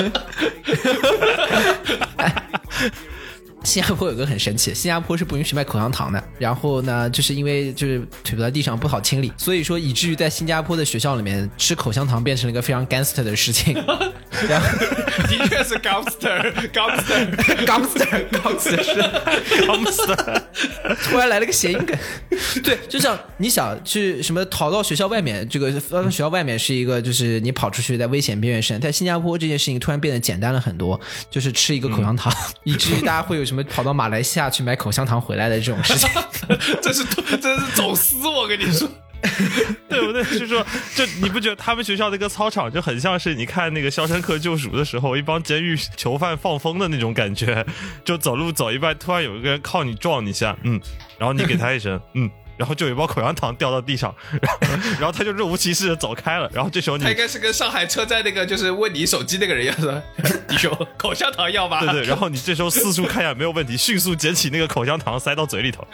新加坡有个很神奇，新加坡是不允许卖口香糖的。然后呢，就是因为就是腿在地上不好清理，所以说以至于在新加坡的学校里面吃口香糖变成了一个非常 gangster 的事情。然后 的确是 gangster，gangster。gangster gangster 是他们死的。突然来了个谐音梗，对，就像你想去什么逃到学校外面，这个到学校外面是一个，就是你跑出去在危险边缘上，在新加坡这件事情突然变得简单了很多，就是吃一个口香糖，以至于大家会有什么跑到马来西亚去买口香糖回来的这种事情。这是这是走私，我跟你说。对 不对？就是说，就你不觉得他们学校那个操场就很像是你看那个《肖申克救赎》的时候，一帮监狱囚犯放风的那种感觉？就走路走一半，突然有一个人靠你撞你一下，嗯，然后你给他一声，嗯。然后就有一包口香糖掉到地上，然后然后他就若无其事的走开了。然后这时候你他应该是跟上海车站那个就是问你手机那个人一样的，弟兄，口香糖要吗？对对，然后你这时候四处看一下没有问题，迅速捡起那个口香糖塞到嘴里头，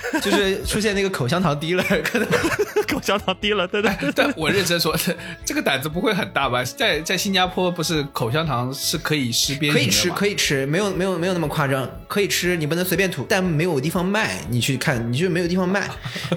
就是出现那个口香糖滴了，可能口香糖滴了，对对。但我认真说，这个胆子不会很大吧？在在新加坡，不是口香糖是可以吃边可以吃，可以吃，没有没有没有那么夸张，可以吃，你不能随便吐，但没有地方卖，你去看，你就没有地方卖，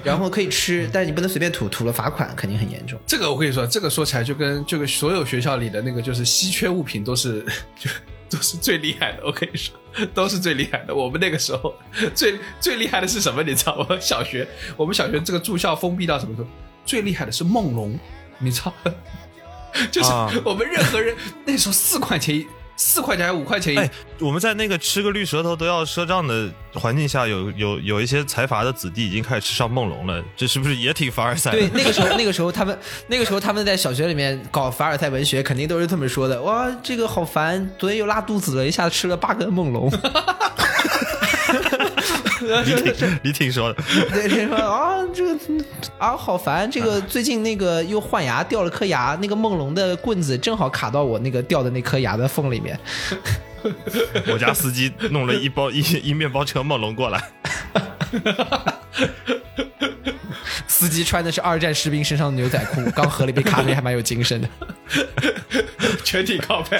然后可以吃，但是你不能随便吐，吐了罚款肯定很严重。这个我跟你说，这个说起来就跟就跟所有学校里的那个就是稀缺物品都是就都是最厉害的。我跟你说，都是最厉害的。我们那个时候最最厉害的是什么？你知道吗？小学我们小学这个住校封闭到什么时候？最厉害的是梦龙，你知道？就是啊我们任何人那时候四块钱一四块钱还是五块钱一哎，我们在那个吃个绿舌头都要赊账的环境下，有有有一些财阀的子弟已经开始吃上梦龙了，这是不是也挺凡尔赛的？对，那个时候，那个时候他们，那个时候他们在小学里面搞凡尔赛文学，肯定都是这么说的。哇，这个好烦，昨天又拉肚子了，一下子吃了八根梦龙。你挺你挺说的，对，人说啊，这个啊好烦，这个最近那个又换牙掉了颗牙，那个梦龙的棍子正好卡到我那个掉的那颗牙的缝里面。我家司机弄了一包一一面包车梦龙过来，司机穿的是二战士兵身上的牛仔裤，刚喝了一杯咖啡，还蛮有精神的。全体靠背，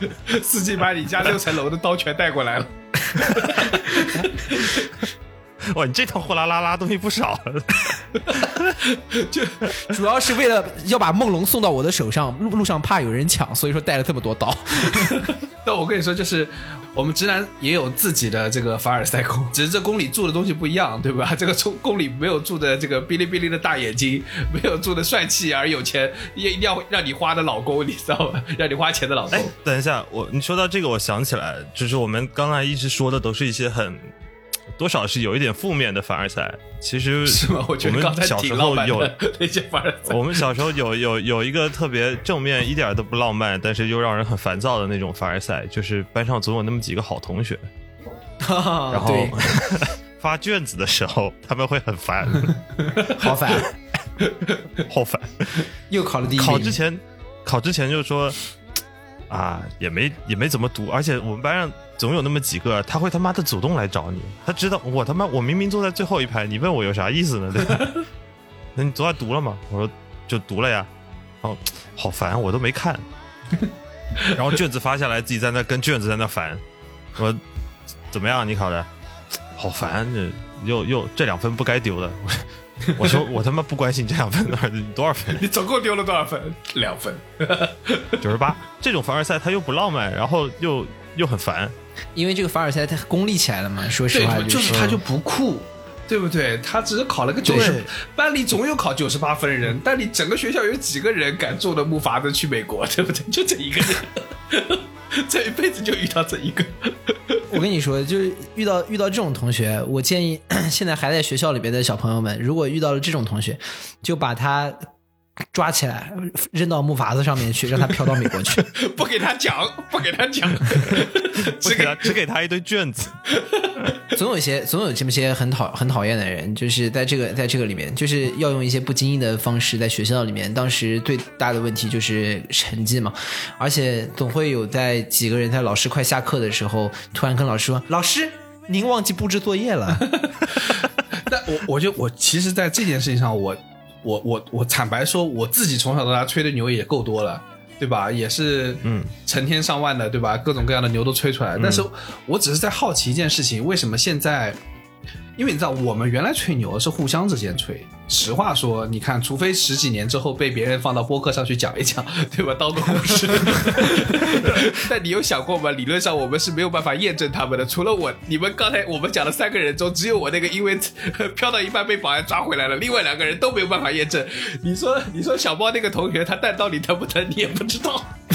司机把你家六层楼的刀全带过来了。哇，你这套货拉拉拉东西不少。就主要是为了要把梦龙送到我的手上，路路上怕有人抢，所以说带了这么多刀。那我跟你说，就是我们直男也有自己的这个凡尔赛宫，只是这宫里住的东西不一样，对吧？这个宫宫里没有住的这个哔哩哔哩的大眼睛，没有住的帅气而有钱，也一定要让你花的老公，你知道吗？让你花钱的老公哎。，等一下，我你说到这个，我想起来，就是我们刚才一直说的都是一些很多少是有一点负面的凡尔赛。其实是吗？我觉得们刚才小时挺浪候有漫的那些凡尔赛。我们小时候有有有一个特别正面，一点都不浪漫，但是又让人很烦躁的那种凡尔赛，就是班上总有那么几个好同学，然然后 发卷子的时候他们会很烦，好烦，好烦。又考了第一名。考之前，考之前就说啊，也没也没怎么读，而且我们班上总有那么几个，他会他妈的主动来找你，他知道我他妈我明明坐在最后一排，你问我有啥意思呢？对吧？那你昨晚读了吗？我说就读了呀。哦，好烦，我都没看。然后卷子发下来，自己在那跟卷子在那烦。我怎么样？你考的？好烦，这又又这两分不该丢的。我说我他妈不关心这两分，你多少分？你总共丢了多少分？两分。九十八。这种凡尔赛他又不浪漫，然后又又很烦。因为这个凡尔赛他功利起来了嘛，说实话，就是他就不酷，对不对？他只是考了个九十对，班里总有考九十八分的人，但你整个学校有几个人敢坐着木筏子去美国，对不对？就这一个人，这一辈子就遇到这一个。我跟你说，就是遇到遇到这种同学，我建议 现在还在学校里边的小朋友们，如果遇到了这种同学，就把他抓起来扔到木筏子上面去，让他飘到美国去。不给他讲，不给他讲，只给他只给他一堆卷子，总有一些总有这么些很讨很讨厌的人，就是在这个在这个里面，就是要用一些不经意的方式在学校里面。当时最大的问题就是成绩嘛，而且总会有在几个人在老师快下课的时候，突然跟老师说：“老师，您忘记布置作业了。但我我就我其实，在这件事情上，我我我我坦白说，我自己从小到大吹的牛也够多了，对吧？也是嗯，成千上万的，对吧？各种各样的牛都吹出来。但是我只是在好奇一件事情，为什么现在？因为你知道，我们原来吹牛是互相之间吹。实话说，你看，除非十几年之后被别人放到播客上去讲一讲，对吧？当个故事。但你有想过吗？理论上我们是没有办法验证他们的。除了我，你们刚才我们讲的三个人中，只有我那个因为 飘到一半被保安抓回来了，另外两个人都没有办法验证。你说，你说小猫那个同学他弹到底疼不疼，你也不知道。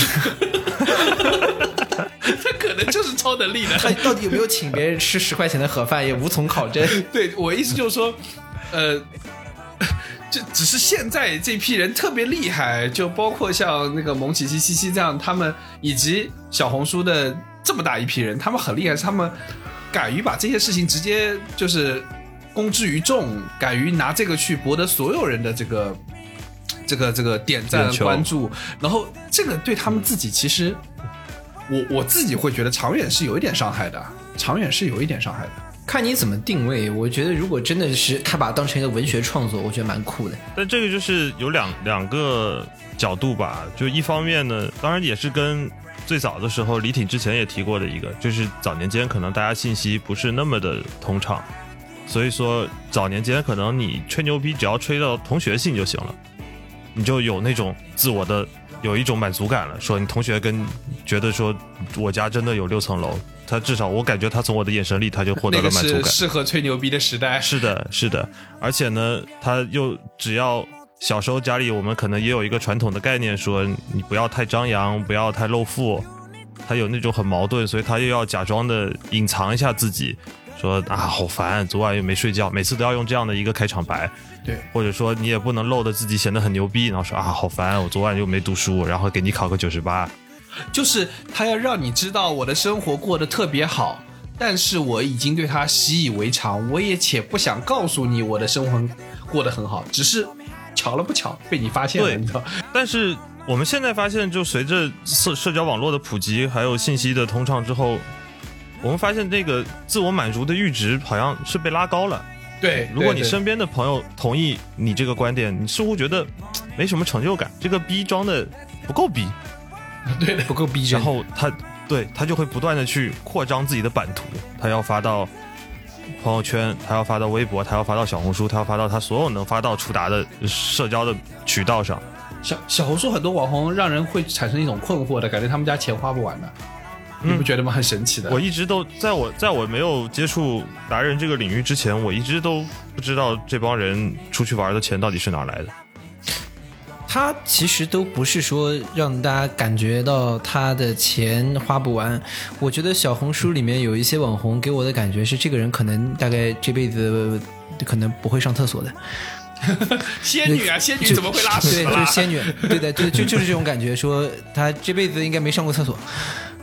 他可能就是超能力”的。他到底有没有请别人吃十块钱的盒饭，也无从考证。对我意思就是说，呃，就只是现在这批人特别厉害，就包括像那个蒙奇奇、西西这样，他们以及小红书的这么大一批人，他们很厉害，他们敢于把这些事情直接就是公之于众，敢于拿这个去博得所有人的这个。这个这个点赞关注，然后这个对他们自己其实，我我自己会觉得长远是有一点伤害的，长远是有一点伤害的。看你怎么定位。我觉得如果真的是他把它当成一个文学创作，我觉得蛮酷的。但这个就是有两两个角度吧，就一方面呢，当然也是跟最早的时候李挺之前也提过的一个，就是早年间可能大家信息不是那么的通畅，所以说早年间可能你吹牛逼只要吹到同学信就行了，你就有那种自我的有一种满足感了，说你同学跟觉得说我家真的有六层楼，他至少我感觉他从我的眼神里他就获得了满足感。是适合吹牛逼的时代。是的，是的，而且呢，他又只要小时候家里我们可能也有一个传统的概念，说你不要太张扬，不要太露富，他有那种很矛盾，所以他又要假装的隐藏一下自己，说啊好烦，昨晚又没睡觉，每次都要用这样的一个开场白，对，或者说你也不能露的自己显得很牛逼，然后说啊好烦，我昨晚又没读书，然后给你考个九十八，就是他要让你知道我的生活过得特别好，但是我已经对他习以为常，我也且不想告诉你我的生活过得很好，只是巧了不巧被你发现了，你知道？但是我们现在发现，就随着社社交网络的普及，还有信息的通畅之后，我们发现这个自我满足的阈值好像是被拉高了。对，如果你身边的朋友同意你这个观点，你似乎觉得没什么成就感，这个逼装的不够逼，对的，不够逼真然。后他对他就会不断的去扩张自己的版图，他要发到朋友圈，他要发到微博，他要发到小红书，他要发到他所有能发到触达的社交的渠道上。小小红书很多网红让人会产生一种困惑的感觉，他们家钱花不完的，你不觉得吗？很神奇的。我一直都在我在我没有接触达人这个领域之前，我一直都不知道这帮人出去玩的钱到底是哪来的。他其实都不是说让大家感觉到他的钱花不完。我觉得小红书里面有一些网红给我的感觉是，这个人可能大概这辈子可能不会上厕所的。仙女啊，仙女怎么会拉屎对，就是？仙女，对的，就就就是这种感觉，说他这辈子应该没上过厕所。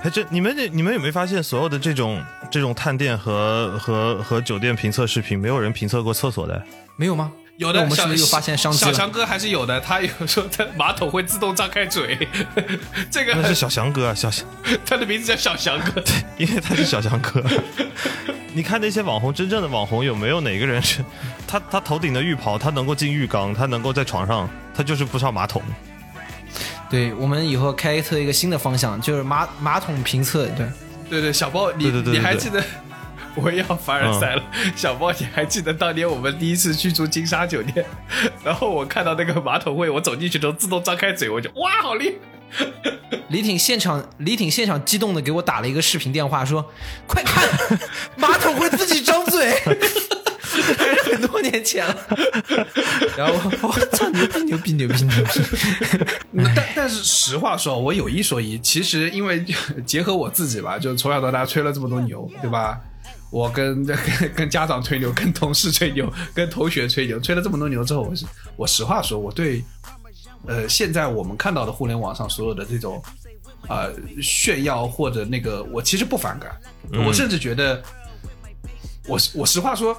哎，这，你们这你们有没有发现，所有的这种这种探店和和和酒店评测视频，没有人评测过厕所的？没有吗？有的，我们是小不是又发现商机？小强哥还是有的，他有时候他马桶会自动张开嘴，这个那是小翔哥啊，小翔，他的名字叫小翔哥。对因为他是小翔哥。你看那些网红，真正的网红有没有哪个人是他他头顶的浴袍，他能够进浴缸，他能够在床上，他就是不上马桶。对，我们以后开测一个新的方向，就是马马桶评测。对，对对，小包，你对对对对对你还记得？我要凡尔赛了，小包，你还记得当年我们第一次去住金沙酒店，然后我看到那个马桶会，我走进去之后自动张开嘴，我就哇，好厉害！李挺现场，李挺现场激动的给我打了一个视频电话，说：“快看，马桶会自己张嘴。”还是很多年前了。然后我我操，牛逼牛逼牛逼牛逼！但但是实话说，我有一说一，其实因为结合我自己吧，就从小到大吹了这么多牛，对吧？我跟跟 跟家长吹牛，跟同事吹牛，跟同学吹牛，吹了这么多牛之后，我是我实话说，我对呃现在我们看到的互联网上所有的这种呃炫耀或者那个，我其实不反感，我甚至觉得，我我实话说，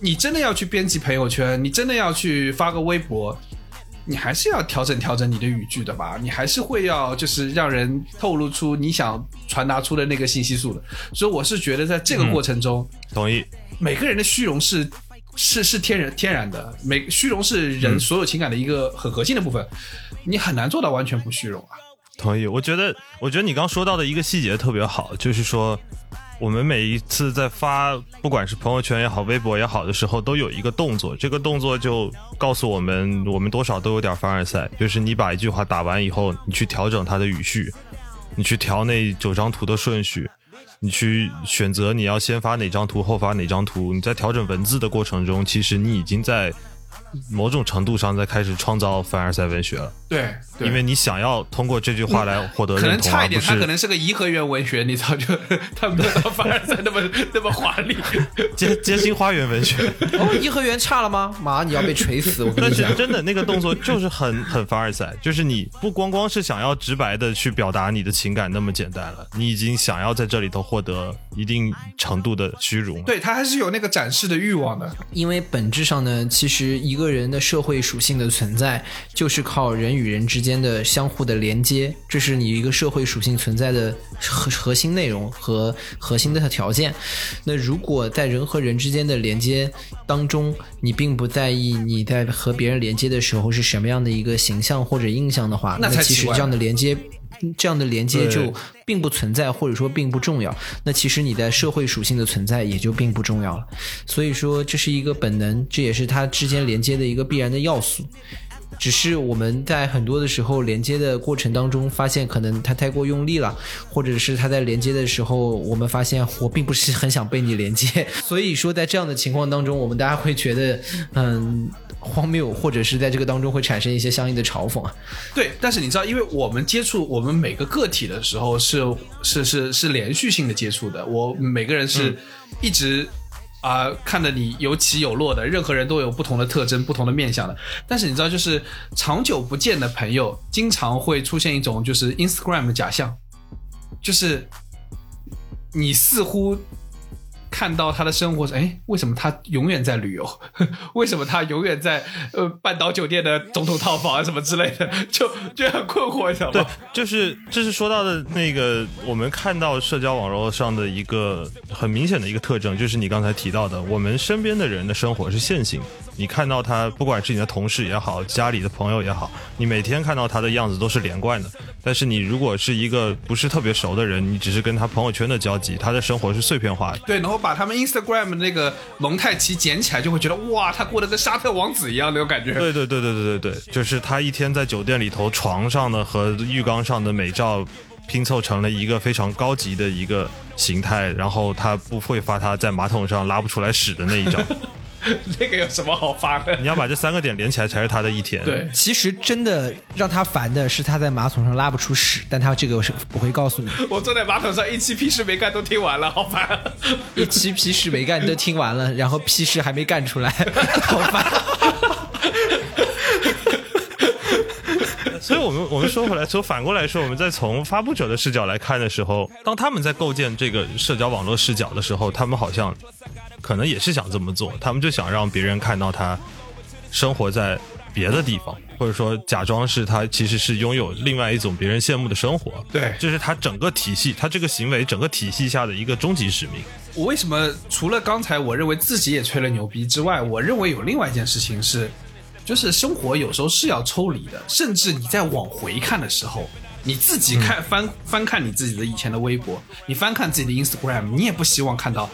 你真的要去编辑朋友圈，你真的要去发个微博，你还是要调整调整你的语句的吧，你还是会要就是让人透露出你想传达出的那个信息素的。所以我是觉得在这个过程中，同意。每个人的虚荣是是是天然天然的，每虚荣是嗯人所有情感的一个很核心的部分，你很难做到完全不虚荣啊。同意，我觉得，我觉得你刚说到的一个细节特别好，就是说，我们每一次在发，不管是朋友圈也好，微博也好的时候，都有一个动作，这个动作就告诉我们，我们多少都有点凡尔赛，就是你把一句话打完以后，你去调整它的语序，你去调那九张图的顺序。你去选择你要先发哪张图，后发哪张图。你在调整文字的过程中，其实你已经在某种程度上在开始创造凡尔赛文学了。对，对因为你想要通过这句话来获得可认同，能差一点，而不是他可能是个颐和园文学，你知道，就 他没有到凡尔赛那么那么华丽。街街心花园文学。哦，颐和园差了吗？马上你要被锤死！我跟你讲，是真的那个动作就是很 很凡尔赛，就是你不光光是想要直白的去表达你的情感那么简单了，你已经想要在这里头获得一定程度的虚荣。对他还是有那个展示的欲望的。因为本质上呢，其实一个人的社会属性的存在，就是靠人与人之间的相互的连接，这是你一个社会属性存在的核核心内容和核心的条件。那如果在人和人之间的连接当中，你并不在意你在和别人连接的时候是什么样的一个形象或者印象的话，那其实这样的连接。这样的连接就并不存在，或者说并不重要。那其实你在社会属性的存在也就并不重要了。所以说，这是一个本能，这也是它之间连接的一个必然的要素。只是我们在很多的时候连接的过程当中，发现可能它太过用力了，或者是它在连接的时候，我们发现我并不是很想被你连接。所以说，在这样的情况当中，我们大家会觉得，嗯，荒谬，或者是在这个当中会产生一些相应的嘲讽啊。对，但是你知道，因为我们接触我们每个个体的时候是是是是连续性的接触的，我每个人是一直啊、看着你有起有落的，任何人都有不同的特征、不同的面相的。但是你知道，就是长久不见的朋友，经常会出现一种就是 Instagram 的假象，就是你似乎看到他的生活是，哎，为什么他永远在旅游？为什么他永远在呃半岛酒店的总统套房啊什么之类的？就就很困惑，你知道对？，就是这是说到的那个，我们看到社交网络上的一个很明显的一个特征，就是你刚才提到的，我们身边的人的生活是线性。你看到他，不管是你的同事也好，家里的朋友也好，你每天看到他的样子都是连贯的。但是你如果是一个不是特别熟的人，你只是跟他朋友圈的交集，他的生活是碎片化的。对，然后把他们 Instagram 那个蒙太奇捡起来，就会觉得哇，他过得跟沙特王子一样那种感觉。对对对对对对对，就是他一天在酒店里头床上的和浴缸上的美照拼凑成了一个非常高级的一个形态，然后他不会发他在马桶上拉不出来屎的那一张。那个有什么好发的？你要把这三个点连起来才是他的一天。对，其实真的让他烦的是他在马桶上拉不出屎，但他这个是不会告诉你。我坐在马桶上一期屁事没干都听完了，好烦。啊 一期屁事没干都听完了，然后屁事还没干出来，好烦。所以我们我们说回来，说反过来说，我们在从发布者的视角来看的时候，当他们在构建这个社交网络视角的时候，他们好像可能也是想这么做，他们就想让别人看到他生活在别的地方，或者说假装是他其实是拥有另外一种别人羡慕的生活。对这是他整个体系，他这个行为整个体系下的一个终极使命。我为什么除了刚才我认为自己也吹了牛逼之外，我认为有另外一件事情是，就是生活有时候是要抽离的，甚至你在往回看的时候，你自己看、翻翻看你自己的以前的微博，你翻看自己的 Instagram，你也不希望看到。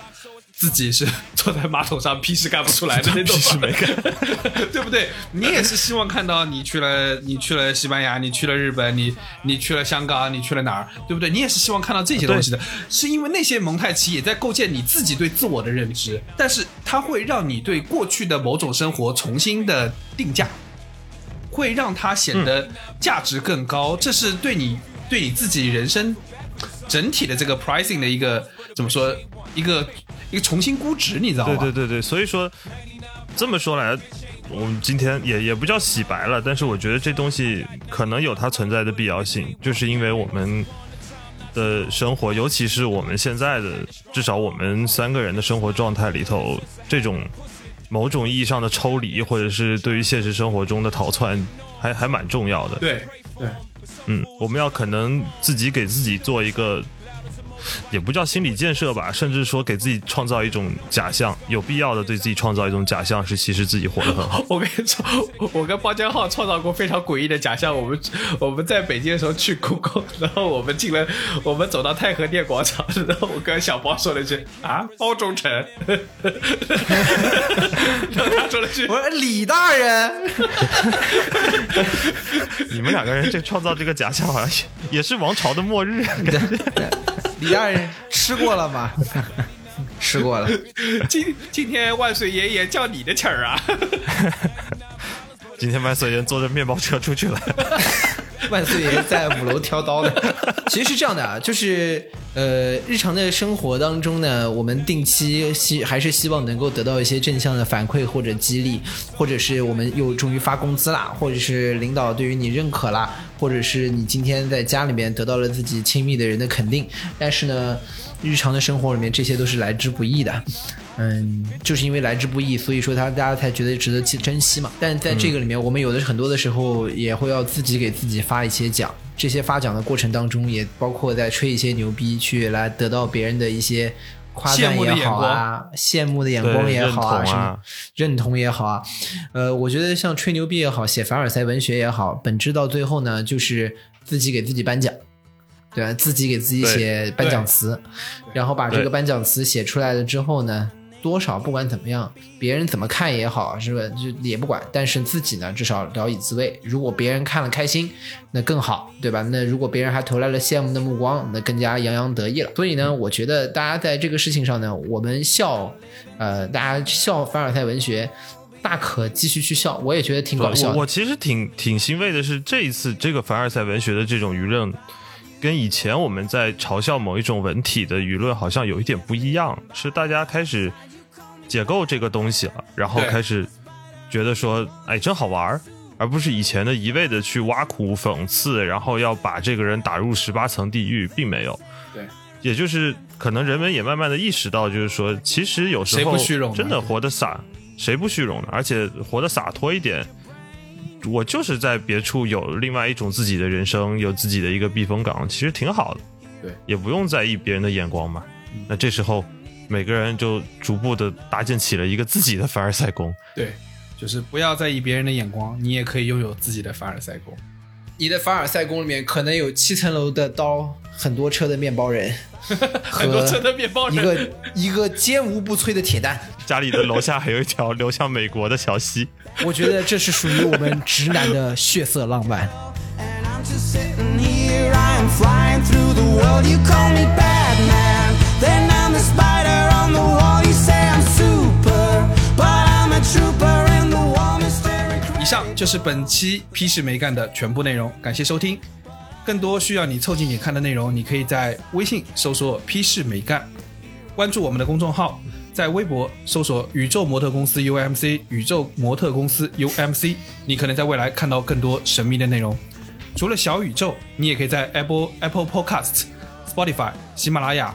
自己是坐在马桶上屁事干不出来的 那种，屁事没干，对不对？你也是希望看到你去了，你去了西班牙，你去了日本，你你去了香港，你去了哪儿，对不对？你也是希望看到这些东西的，是因为那些蒙太奇也在构建你自己对自我的认知，但是它会让你对过去的某种生活重新的定价，会让它显得价值更高，这是对你对你自己人生整体的这个 pricing 的一个怎么说一个一个重新估值，你知道吗？对对对对，所以说这么说来，我们今天也也不叫洗白了，但是我觉得这东西可能有它存在的必要性，就是因为我们的生活，尤其是我们现在的，至少我们三个人的生活状态里头，这种某种意义上的抽离，或者是对于现实生活中的逃窜，还还蛮重要的。对对嗯，我们要可能自己给自己做一个，也不叫心理建设吧，甚至说给自己创造一种假象，有必要的对自己创造一种假象，是其实自己活得很好。我跟你说，我跟包江浩创造过非常诡异的假象。我们 我们在北京的时候去故宫，然后我们进了，我们走到太和殿广场，然后我跟小包说了一句啊，包忠诚，然后他说了句我说李大人，你们两个人这创造这个假象，好像也也是王朝的末日。李大人吃过了吗？吃过了。今今天万岁爷爷叫你的气儿啊，今天万岁爷坐着面包车出去了。万岁爷在五楼挑刀的。其实是这样的啊，就是呃，日常的生活当中呢，我们定期希还是希望能够得到一些正向的反馈或者激励，或者是我们又终于发工资啦，或者是领导对于你认可啦，或者是你今天在家里面得到了自己亲密的人的肯定。但是呢，日常的生活里面这些都是来之不易的。嗯，就是因为来之不易，所以说他大家才觉得值得去珍惜嘛。但在这个里面，我们有的很多的时候也会要自己给自己发一些奖。这些发奖的过程当中，也包括在吹一些牛逼，去来得到别人的一些夸赞也好啊，羡慕的眼光也好啊，认同啊什么认同也好啊。呃，我觉得像吹牛逼也好，写凡尔赛文学也好，本质到最后呢，就是自己给自己颁奖。对吧？自己给自己写颁奖词，然后把这个颁奖词写出来了之后呢，多少不管怎么样，别人怎么看也好，是吧？就也不管，但是自己呢，至少聊以自慰。如果别人看了开心，那更好，对吧？那如果别人还投来了羡慕的目光，那更加洋洋得意了。所以呢，我觉得大家在这个事情上呢，我们笑，呃，大家笑凡尔赛文学。大可继续去笑，我也觉得挺搞笑我其实挺挺欣慰的是，这一次这个凡尔赛文学的这种舆论，跟以前我们在嘲笑某一种文体的舆论好像有一点不一样，是大家开始解构这个东西了，然后开始觉得说，哎，真好玩儿。而不是以前的一味的去挖苦、讽刺，然后要把这个人打入十八层地狱，并没有。对，也就是可能人们也慢慢的意识到，就是说，其实有时候真的活得洒，谁不虚荣呢？而且活得洒脱一点，我就是在别处有另外一种自己的人生，有自己的一个避风港，其实挺好的。对，也不用在意别人的眼光嘛。那这时候，每个人就逐步的搭建起了一个自己的凡尔赛宫。对，就是不要在意别人的眼光，你也可以拥有自己的凡尔赛宫。你的凡尔赛宫里面可能有七层楼的刀，很多车的面包人，很多车的面包人一，个一个坚无不摧的铁蛋。家里的楼下还有一条流向美国的小溪。我觉得这是属于我们直男的血色浪漫。以上就是本期批示没干的全部内容，感谢收听。更多需要你凑近点看的内容，你可以在微信搜索“批示没干”，关注我们的公众号，在微博搜索“宇宙模特公司 UMC”，宇宙模特公司 UMC，你可能在未来看到更多神秘的内容。除了小宇宙，你也可以在 Apple Apple Podcast、Spotify、喜马拉雅、